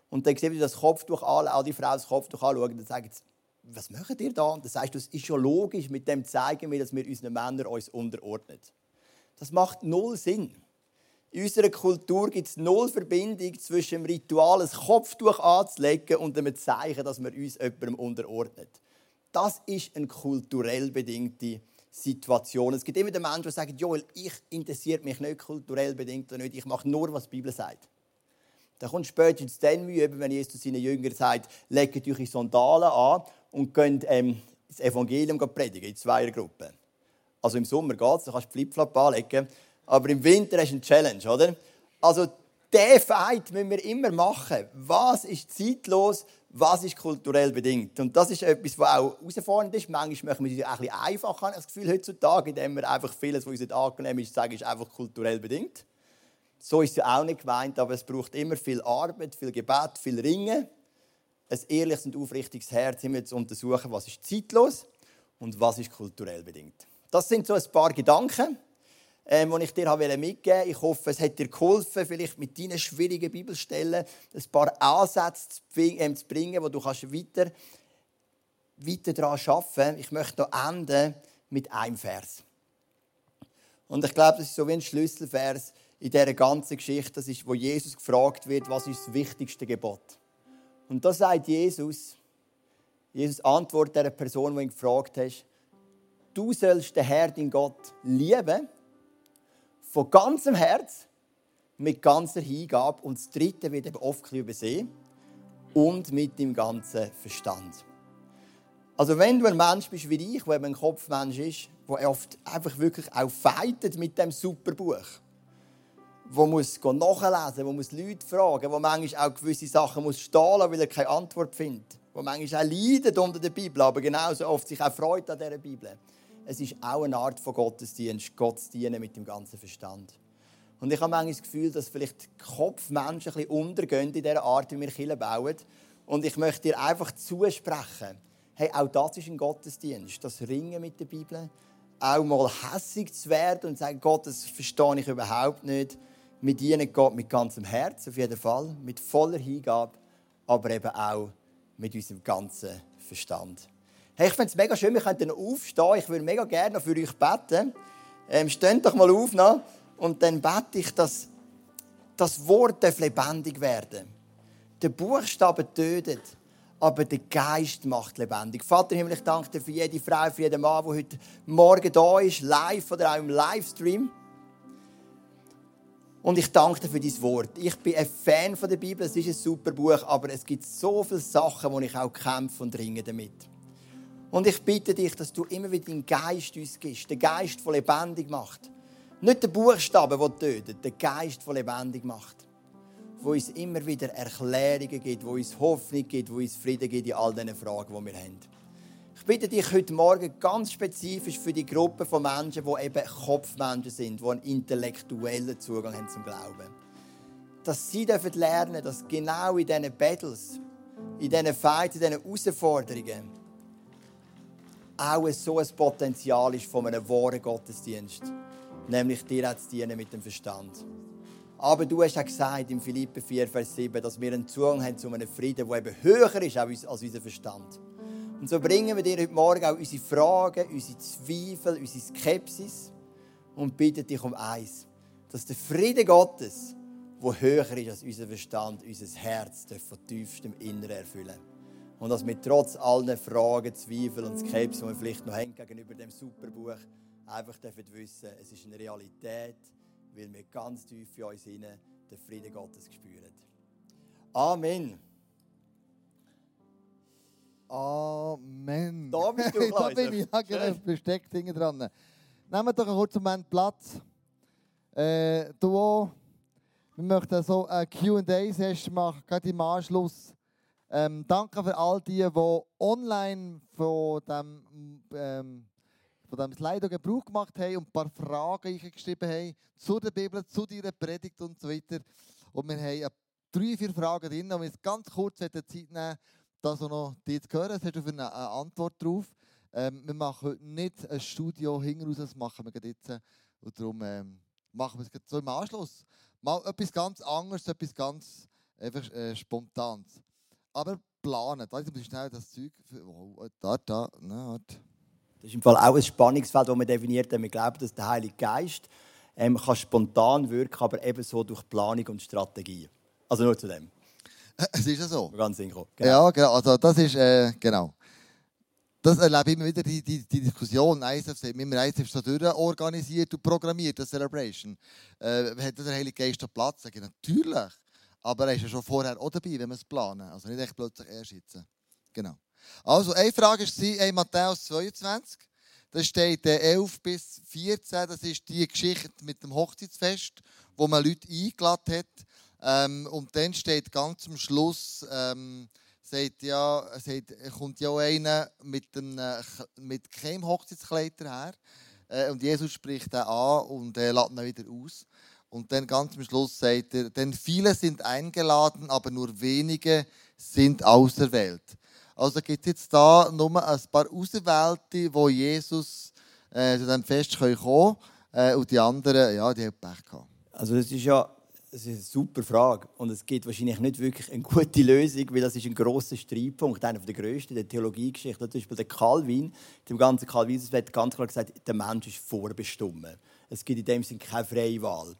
Und dann sehen wir das Kopftuch an, all die Frauen das Kopftuch anschauen und dann sagen sie, was macht ihr da? Und dann sagst du, es ist schon logisch, mit dem zeigen wir, dass wir unseren Männern uns unterordnen. Das macht null Sinn. In unserer Kultur gibt es null Verbindung zwischen dem Ritual, ein Kopftuch anzulegen und dem Zeichen, dass wir uns jemandem unterordnen. Das ist eine kulturell bedingte Situation. Es gibt immer den Menschen, die sagen, Joel, ich interessiere mich nicht kulturell bedingt oder nicht, ich mache nur, was die Bibel sagt. Dann kommt spätestens dann Mühe, wenn Jesus seinen Jüngern sagt, legt eure Sandalen an und könnt ähm, das Evangelium predigen in zwei Gruppen. Also im Sommer geht es, da kannst du Flipflop anlegen, aber im Winter du eine Challenge, oder? Also diesen Fight müssen wir immer machen. Was ist zeitlos, was ist kulturell bedingt? Und das ist etwas, was auch herausfordernd ist. Manchmal machen wir es ein bisschen einfach, das Gefühl, heutzutage, indem wir einfach vieles, was uns nicht angenehm ist, sagen, ist einfach kulturell bedingt. So ist es ja auch nicht gemeint, aber es braucht immer viel Arbeit, viel Gebet, viel Ringen ein ehrliches und aufrichtiges Herz, immer zu untersuchen, was ist zeitlos und was ist kulturell bedingt. Das sind so ein paar Gedanken, ähm, die ich dir mitgeben wollte. Ich hoffe, es hat dir geholfen, vielleicht mit deinen schwierigen Bibelstellen ein paar Ansätze ähm, zu bringen, wo du kannst weiter, weiter daran arbeiten kannst. Ich möchte hier enden mit einem Vers. Und ich glaube, das ist so wie ein Schlüsselvers in dieser ganzen Geschichte, das ist, wo Jesus gefragt wird, was ist das wichtigste Gebot? Und da sagt Jesus, Jesus antwortet der Person, die ihn gefragt hat, du sollst den Herrn, dein Gott, lieben, von ganzem Herz, mit ganzer Hingabe. Und das Dritte wird eben oft übersehen, und mit dem ganzen Verstand. Also wenn du ein Mensch bist wie ich, der ein Kopfmensch ist, der oft einfach wirklich auch fightet mit dem Superbuch, wo muss nachlesen, wo muss Leute fragen, wo manchmal auch gewisse Sachen muss stehen weil er keine Antwort findet, wo manchmal auch leidet unter der Bibel, aber genauso oft sich auch freut an dieser Bibel. Es ist auch eine Art von Gottesdienst, Gott zu dienen mit dem ganzen Verstand. Und ich habe manchmal das Gefühl, dass vielleicht Kopfmenschen ein bisschen untergehen in dieser Art, wie wir Kirche bauen. Und ich möchte dir einfach zusprechen, hey, auch das ist ein Gottesdienst, das Ringen mit der Bibel, auch mal hässig zu werden und zu sagen, Gott, das verstehe ich überhaupt nicht mit dienen Gott mit ganzem Herz, auf jeden Fall, mit voller Hingabe, aber eben auch mit unserem ganzen Verstand. Hey, ich finde es mega schön, wir könnten aufstehen. Ich würde mega gerne für euch beten. Ähm, steht doch mal auf noch. und dann bete ich, dass das Wort lebendig werden Der Buchstabe tötet, aber der Geist macht lebendig. Vater Himmel, ich danke dir für jede Frau, für jeden Mann, der heute Morgen da ist, live oder auch im Livestream. Und ich danke dir für dein Wort. Ich bin ein Fan von der Bibel, es ist ein super Buch, aber es gibt so viele Sachen, wo ich auch kämpfe und ringe damit. Und ich bitte dich, dass du immer wieder den Geist uns gibst, den Geist, der lebendig macht. Nicht den Buchstaben, der tötet, den Geist, der lebendig macht. Wo uns immer wieder Erklärungen gibt, wo uns Hoffnung gibt, wo uns Frieden gibt in all diesen Fragen, die wir haben. Ich bitte dich heute Morgen ganz spezifisch für die Gruppe von Menschen, die eben Kopfmenschen sind, die einen intellektuellen Zugang haben zum Glauben. Dass sie lernen dürfen dass genau in diesen Battles, in diesen Fights, in diesen Herausforderungen auch so ein Potenzial ist von einem wahren Gottesdienst. Nämlich dir zu dienen mit dem Verstand. Aber du hast ja gesagt im Philippe 4, Vers 7, dass wir einen Zugang haben zu einem Frieden, der eben höher ist als unser Verstand. Und so bringen wir dir heute Morgen auch unsere Fragen, unsere Zweifel, unsere Skepsis und bitten dich um eins, dass der Friede Gottes, der höher ist als unser Verstand, unser Herz, von tiefstem Inneren erfüllen. Und dass wir trotz allen Fragen, Zweifel und Skepsis, die wir vielleicht noch haben gegenüber dem Superbuch, einfach dürfen wissen, es ist eine Realität, weil wir ganz tief in uns hinein den Frieden Gottes spüren. Amen. Amen. Da bist du, Da bin ich, ja, genau, versteckt hinten dran. Nehmen doch einen kurzen Moment Platz. Äh, du auch. Wir möchten so eine Q&A-Session machen, gerade im Anschluss. Ähm, danke für all die, die online von dem, ähm, von dem Slido Gebrauch gemacht haben und ein paar Fragen geschrieben haben zu der Bibel, zu deiner Predigt und so weiter. Und wir haben drei, vier Fragen drin und wir jetzt ganz kurz Zeit nehmen, das auch noch die zu hören. Es hast du eine, eine Antwort drauf. Ähm, wir machen heute nicht ein Studio hinten raus, das machen wir jetzt. Und darum ähm, machen wir es gerade so im Anschluss. Mal etwas ganz anderes, etwas ganz einfach, äh, Spontanes. Aber planen. Da ist schnell das Zeug. Für, oh, da, da, na. Das ist im Fall auch ein Spannungsfeld, das wir definiert haben. Wir glauben, dass der Heilige Geist ähm, kann spontan wirken aber ebenso durch Planung und Strategie. Also nur zu dem. Es ist ja so. Ganz synchron. Ja, genau. Also das ist, äh, genau. Das erlebe ich immer wieder, die, die, die Diskussion. ISF, wir haben ISF so durchorganisiert und programmiert, das Celebration. Äh, hat der Heilige Geist da Platz? Sag ich, natürlich. Aber er ist ja schon vorher auch dabei, wenn wir es planen. Also nicht echt plötzlich erst sitzen. Genau. Also, eine Frage war in Matthäus 22. Da steht äh, 11 bis 14. Das ist die Geschichte mit dem Hochzeitsfest, wo man Leute eingeladen hat. Ähm, und dann steht ganz am Schluss, ähm, sagt, ja, sagt, kommt ja einer mit, äh, mit keinem Hochzeitskleid her. Äh, und Jesus spricht ihn an und äh, lässt ihn wieder aus. Und dann ganz am Schluss sagt er, denn viele sind eingeladen, aber nur wenige sind auserwählt. Also gibt es jetzt da nur ein paar Auserwählte, wo Jesus äh, zu diesem Fest kommen können. Äh, und die anderen, ja, die haben Pech gehabt. Also das ist ja das ist eine super Frage und es gibt wahrscheinlich nicht wirklich eine gute Lösung, weil das ist ein grosser Streitpunkt, einer der grössten der Theologiegeschichte. Zum Beispiel der Calvin, dem ganzen Calvin, hat ganz klar gesagt, der Mensch ist vorbestimmt. Es gibt in dem Sinne keine freie Wahl.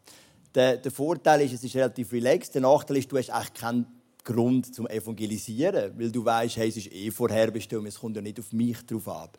Der, der Vorteil ist, es ist relativ relaxed. Der Nachteil ist, du hast eigentlich keinen Grund zum Evangelisieren, weil du weißt, hey, es ist eh vorherbestimmt, es kommt ja nicht auf mich drauf ab.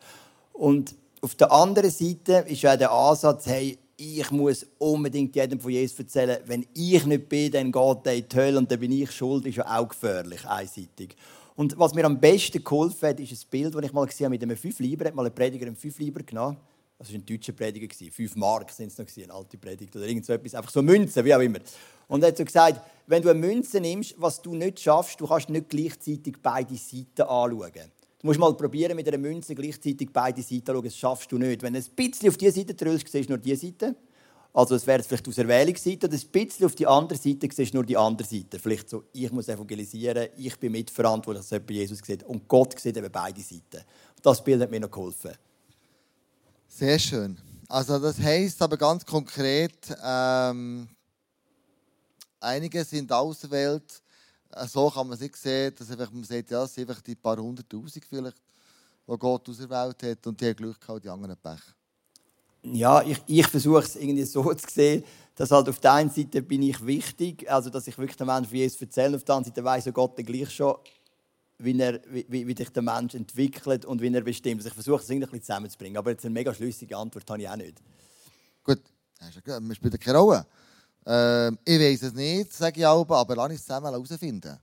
Und auf der anderen Seite ist ja der Ansatz, hey, ich muss unbedingt jedem von Jesus erzählen, wenn ich nicht bin, dann geht er in die Hölle und dann bin ich schuld, ist ja auch gefährlich, einseitig. Und was mir am besten geholfen hat, ist ein Bild, das ich mal gesehen habe mit einem 5 Lieber, hat mal ein Prediger einen 5 Lieber genommen. Das war ein deutscher Prediger. 5 Mark sind es noch, eine alte Predigt oder irgend so etwas. Einfach so Münzen, wie auch immer. Und er hat so gesagt, wenn du eine Münze nimmst, was du nicht schaffst, du kannst nicht gleichzeitig beide Seiten anschauen. Du musst mal probieren, mit einer Münze gleichzeitig beide Seiten zu schauen. Das schaffst du nicht. Wenn du ein bisschen auf diese Seite drückst, siehst du nur diese Seite. Also es wäre vielleicht aus Erwählungsseite. Oder ein bisschen auf die andere Seite siehst du nur die andere Seite. Vielleicht so, ich muss evangelisieren, ich bin mitverantwortlich, dass jemand Jesus sieht. Und Gott sieht eben beide Seiten. Das Bild hat mir noch geholfen. Sehr schön. Also das heißt aber ganz konkret, ähm, einige sind auserwählt. Äh, So kann man es nicht sehen, dass einfach, man sagt, ja, es sind einfach die paar hunderttausend vielleicht, die Gott auserwählt hat und die haben Glück gehabt, die anderen Pech. Ja, ich, ich versuche es irgendwie so zu sehen, dass halt auf der einen Seite bin ich wichtig, also dass ich wirklich den Menschen von Jesus erzähle, auf der anderen Seite weiss Gott dann gleich schon, wie, er, wie, wie sich der Mensch entwickelt und wie er bestimmt. Also ich versuche es irgendwie ein bisschen zusammenzubringen, aber jetzt eine mega schlüssige Antwort habe ich auch nicht. Gut, das ist ja gut, man spielt keine Rolle. Ähm, ich weiß es nicht, sage ich auch, aber lass uns zusammen herausfinden.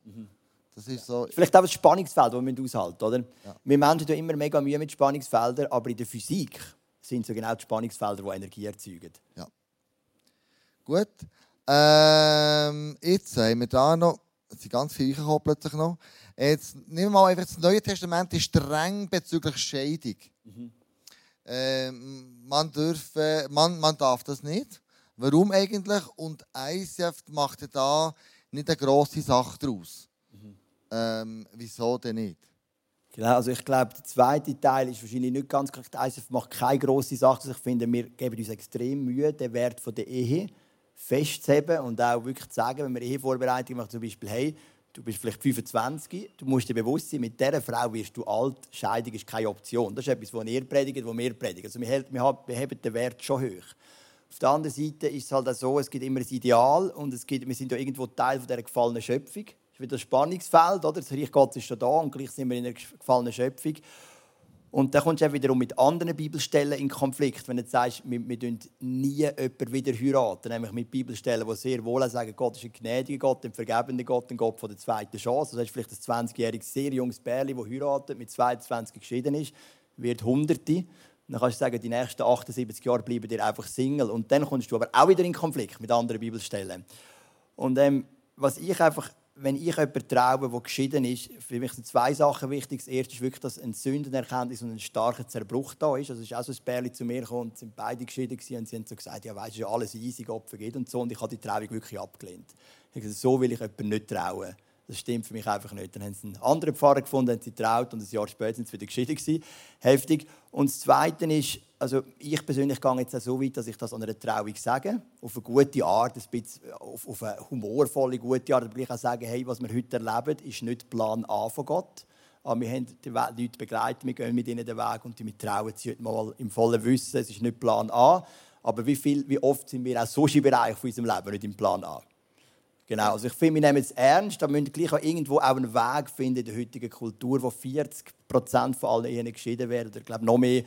Das ist so. Vielleicht auch das Spannungsfeld, das wir aushalten oder? Wir Menschen haben immer mega Mühe mit Spannungsfeldern, aber in der Physik sind so genau die Spannungsfelder, die Energie erzeugen. Ja. Gut. Ähm, jetzt haben wir da noch, es sind ganz viele gekommen plötzlich noch. Jetzt nehmen wir mal einfach das Neue Testament ist streng bezüglich Scheidung. Ähm, man, dürfe, man, man darf das nicht. Warum eigentlich? Und ICF macht da nicht eine grosse Sache daraus. Ähm, wieso denn nicht? Genau, also ich glaube, der zweite Teil ist wahrscheinlich nicht ganz korrekt. ISF macht keine grosse Sache. Ich finde, wir geben uns extrem Mühe, den Wert der Ehe festzuheben und auch wirklich zu sagen, wenn wir Ehevorbereitung machen, zum Beispiel, hey, du bist vielleicht 25, du musst dir bewusst sein, mit dieser Frau wirst du alt, Scheidung ist keine Option. Das ist etwas, was ihr predigt, was wir predigen. Also wir, wir haben den Wert schon hoch. Auf der anderen Seite ist es halt auch so, es gibt immer ein Ideal und es gibt, wir sind ja irgendwo Teil dieser gefallenen Schöpfung. Das ist wieder das Spannungsfeld, oder? Das Reich Gottes ist schon da und gleich sind wir in einer gefallenen Schöpfung. Und dann kommst du auch wiederum mit anderen Bibelstellen in Konflikt, wenn du sagst, wir, wir nie jemanden wieder heiraten. Nämlich mit Bibelstellen, die sehr wohl sagen, Gott ist ein gnädiger Gott, ein vergebender Gott, ein Gott von der zweiten Chance. Das heißt vielleicht ein 20-jähriges, sehr junges Bärli, das heiratet, mit 22 geschieden ist, wird Hunderte. Dann kannst du sagen, die nächsten 78 Jahre bleiben dir einfach Single. Und dann kommst du aber auch wieder in Konflikt mit anderen Bibelstellen. Und ähm, was ich einfach, wenn ich jemanden traue, der geschieden ist, für mich sind zwei Sachen wichtig. Das erste ist wirklich, dass ein Sündenerkenntnis und ein starker Zerbruch da ist. Also es ist auch so ein Bärli zu mir gekommen sind beide geschieden gewesen, und sie haben so gesagt, ja weißt du, ja alles easy, Gott vergeht und so. Und ich habe die Trauung wirklich abgelehnt. Ich habe gesagt, so will ich jemanden nicht trauen. Das stimmt für mich einfach nicht. Dann haben sie einen anderen Pfarrer gefunden, haben sie traut und ein Jahr später sind sie wieder geschieden gewesen. Heftig. Und das Zweite ist, also ich persönlich gehe jetzt auch so weit, dass ich das an einer Trauung sage, auf eine gute Art, ein bisschen, auf, auf eine humorvolle, gute Art, aber ich auch sagen, hey, was wir heute erleben, ist nicht Plan A von Gott. Aber wir haben die Leute begleitet, wir gehen mit ihnen den Weg und wir trauen sie heute mal im vollen Wissen, es ist nicht Plan A. Aber wie, viel, wie oft sind wir auch so im Bereich von unserem Leben nicht im Plan A? Genau, also ich finde, wir nehmen es ernst, da müssen gleich auch irgendwo auch einen Weg finden in der heutigen Kultur, wo 40 Prozent von allen Ehen geschieden werden. Ich glaube, noch mehr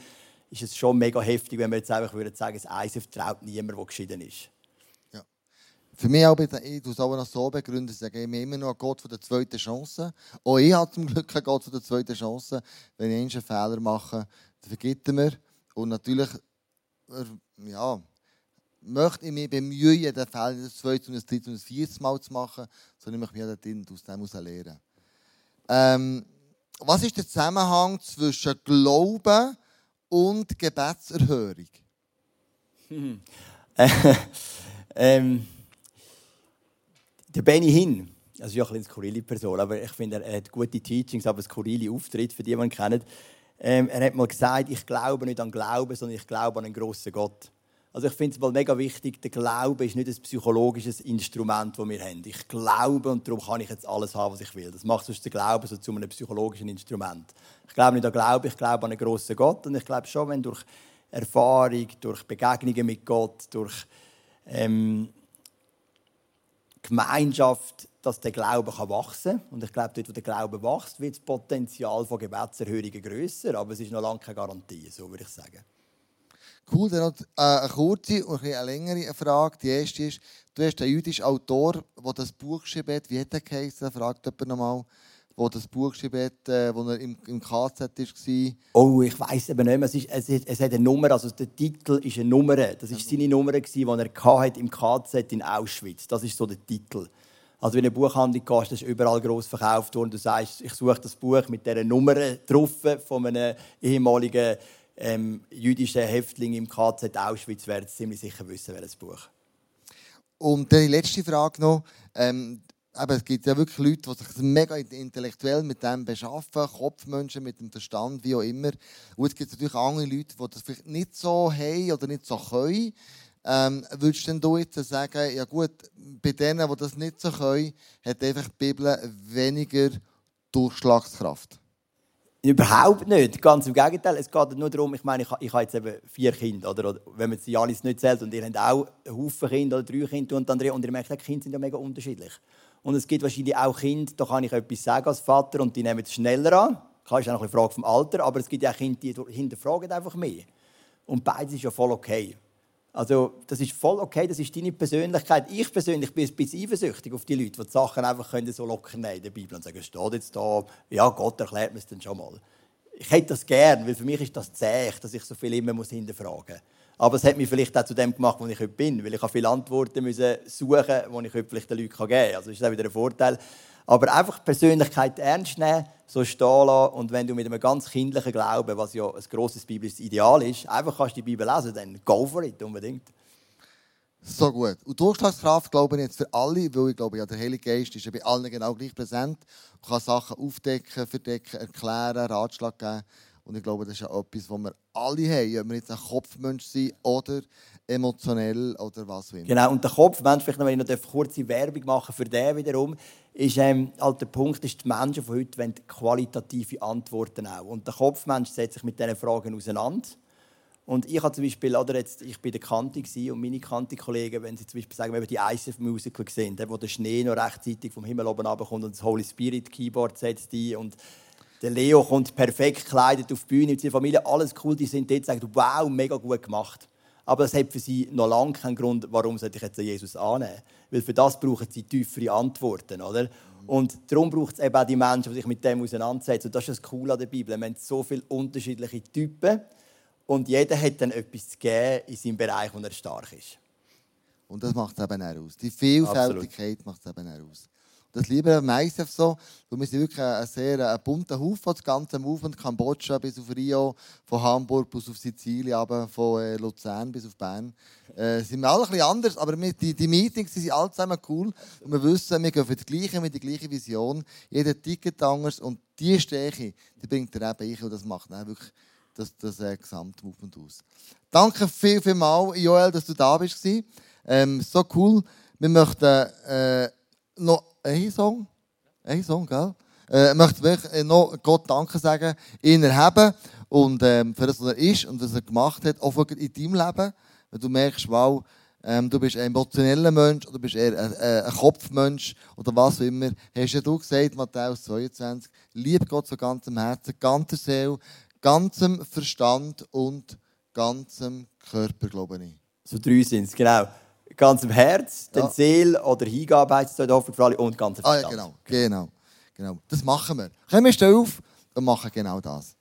ist es schon mega heftig, wenn wir jetzt einfach würden sagen, das ISF traut niemand, der geschieden ist. Ja. Für mich auch, ich tue es auch noch so begründen, ich sage immer noch Gott von der zweiten Chance. Auch ich habe zum Glück einen Gott von der zweiten Chance. Wenn ich einen Fehler mache, dann vergibt er mir. Und natürlich, ja, möchte ich mich bemühen, den Fehler das zweite, das dritte und das vierte Mal zu machen, sondern ich möchte mich aus dem heraus lernen. Ähm, was ist der Zusammenhang zwischen Glauben und Gebetserhörung? Hm. ähm, der Benny Hinn, ist ja ein eine skurrile Person, aber ich finde, er hat gute Teachings, aber skurrile Auftritt, für die, die ihn kennen. Ähm, er hat mal gesagt, ich glaube nicht an Glauben, sondern ich glaube an einen grossen Gott. Also ich finde es mega wichtig, der Glaube ist nicht ein psychologisches Instrument, das wir haben. Ich glaube und darum kann ich jetzt alles haben, was ich will. Das macht sonst den Glauben so zu einem psychologischen Instrument. Ich glaube nicht an Glaube, ich glaube an einen grossen Gott und ich glaube schon, wenn durch Erfahrung, durch Begegnungen mit Gott, durch ähm, Gemeinschaft, dass der Glaube wachsen kann. Und ich glaube, dort, wo der Glaube wächst, wird das Potenzial von Gebetserhörungen grösser, aber es ist noch lange keine Garantie, so würde ich sagen. Cool, dann noch äh, eine kurze und eine längere Frage. Die erste ist, du hast einen jüdischen Autor, der das Buch schreibt. Wie hat er geheißen? Fragt jemand nochmal. Wo das Buch schreibt, äh, wo er im, im KZ war. Oh, ich weiß eben nicht mehr. Es, ist, es, es hat eine Nummer, also der Titel ist eine Nummer. Das war seine Nummer, die er im KZ in Auschwitz Das ist so der Titel. Also wenn du in eine Buchhandlung gehst, das ist überall gross verkauft worden. Du sagst, ich suche das Buch mit dieser Nummer drauf von einem ehemaligen ähm, jüdische Häftlinge im KZ Auschwitz werden ziemlich sicher wissen, welches Buch. Und die letzte Frage noch. Ähm, aber es gibt ja wirklich Leute, die sich mega intellektuell mit dem beschaffen, Kopfmenschen mit dem Verstand, wie auch immer. Und es gibt natürlich andere Leute, die das vielleicht nicht so haben oder nicht so können. Ähm, würdest denn du jetzt sagen, ja gut, bei denen, die das nicht so können, hat einfach die Bibel weniger Durchschlagskraft? Überhaupt nicht. Ganz im Gegenteil. Es geht nur darum, ich meine, ich, ich habe jetzt eben vier Kinder. Oder, wenn man sie alles nicht zählt und ihr habt auch einen Haufen Kinder oder drei Kinder und Andrea, und ihr merkt, die Kinder sind ja mega unterschiedlich. Und es gibt wahrscheinlich auch Kinder, da kann ich etwas sagen als Vater und die nehmen es schneller an. Das ist auch eine Frage vom Alter, aber es gibt ja auch Kinder, die hinterfragen einfach mehr. Und beides ist ja voll okay. Also, das ist voll okay, das ist deine Persönlichkeit. Ich persönlich bin ein bisschen eifersüchtig auf die Leute, die die Sachen einfach so locker nehmen in der Bibel und sagen, steht jetzt da, ja, Gott erklärt mir es dann schon mal. Ich hätte das gern, weil für mich ist das zäh, dass ich so viel immer muss hinterfragen muss. Aber es hat mich vielleicht auch zu dem gemacht, wo ich heute bin, weil ich viele Antworten suchen die ich heute vielleicht den Leuten geben kann. Also das ist auch wieder ein Vorteil. Aber einfach Persönlichkeit ernst nehmen, so stehen lassen. Und wenn du mit einem ganz kindlichen Glauben, was ja ein grosses biblisches Ideal ist, einfach kannst die Bibel lesen, dann go for it, unbedingt. So gut. Und Durchschlagskraft glaube ich jetzt für alle, weil ich glaube, ja, der Heilige Geist ist ja bei allen genau gleich präsent und kann Sachen aufdecken, verdecken, erklären, Ratschlag geben. Und ich glaube, das ist ja etwas, was wir alle haben, ob wir jetzt ein Kopfmensch sind oder emotionell oder was auch immer. Genau, und der Kopfmensch, vielleicht noch, wenn ich noch kurze Werbung machen für den wiederum, ist ähm, halt der Punkt, ist, die Menschen von heute wollen qualitative Antworten auch. Und der Kopfmensch setzt sich mit diesen Fragen auseinander. Und ich habe zum Beispiel, oder jetzt, ich bin der Kante und meine Kante-Kollegen, wenn sie zum Beispiel sagen, wir haben die ICF-Musiker gesehen, wo der Schnee noch rechtzeitig vom Himmel oben runterkommt und das Holy Spirit Keyboard setzt ein und der Leo kommt perfekt gekleidet auf die Bühne mit seiner Familie, alles cool, die sind dort, sagen, wow, mega gut gemacht. Aber das hat für sie noch lange keinen Grund, warum sollte ich jetzt Jesus annehmen. Weil für das brauchen sie tiefere Antworten, oder? Und darum braucht es eben auch die Menschen, die sich mit dem auseinandersetzen. Und das ist das Coole an der Bibel. Wir haben so viele unterschiedliche Typen und jeder hat dann etwas zu geben in seinem Bereich, wo er stark ist. Und das macht es eben auch aus. Die Vielfältigkeit macht es eben auch aus. Das liebe ich meistens so. wir sind wirklich ein sehr ein bunter Haufen, das ganze Movement, Kambodscha bis auf Rio, von Hamburg bis auf Sizilien, aber von äh, Luzern bis auf Bern. Äh, sind wir alle ein bisschen anders, aber die, die Meetings die sind alle zusammen cool. Und wir wissen, wir gehen für die gleiche, mit der gleichen Vision. Jeder Ticket anders und die Stärke, die bringt er eben ein und das macht dann wirklich das, das äh, Gesamtmovement aus. Danke viel, viel mal, Joel, dass du da bist. Ähm, so cool. Wir möchten äh, noch einen Song, einen Song, gell? Äh, ich möchte wirklich noch Gott Danke sagen, ihn erheben und ähm, für das, was er ist und was er gemacht hat, auch in deinem Leben. Wenn du merkst, wow, ähm, du bist ein emotioneller Mensch oder bist eher ein, äh, ein Kopfmensch oder was auch immer, hast ja du gesagt, Matthäus 22, lieb Gott von ganzem Herzen, ganzer Seele, ganzem Verstand und ganzem Körper, glaube ich. So drei sind es, genau ganzem Herz, ja. den Seele oder Hingabe heißt es dort für alle und ganzem Verstand. Ah, ja, genau, genau, genau. Das machen wir. Kommen wir auf und machen genau das.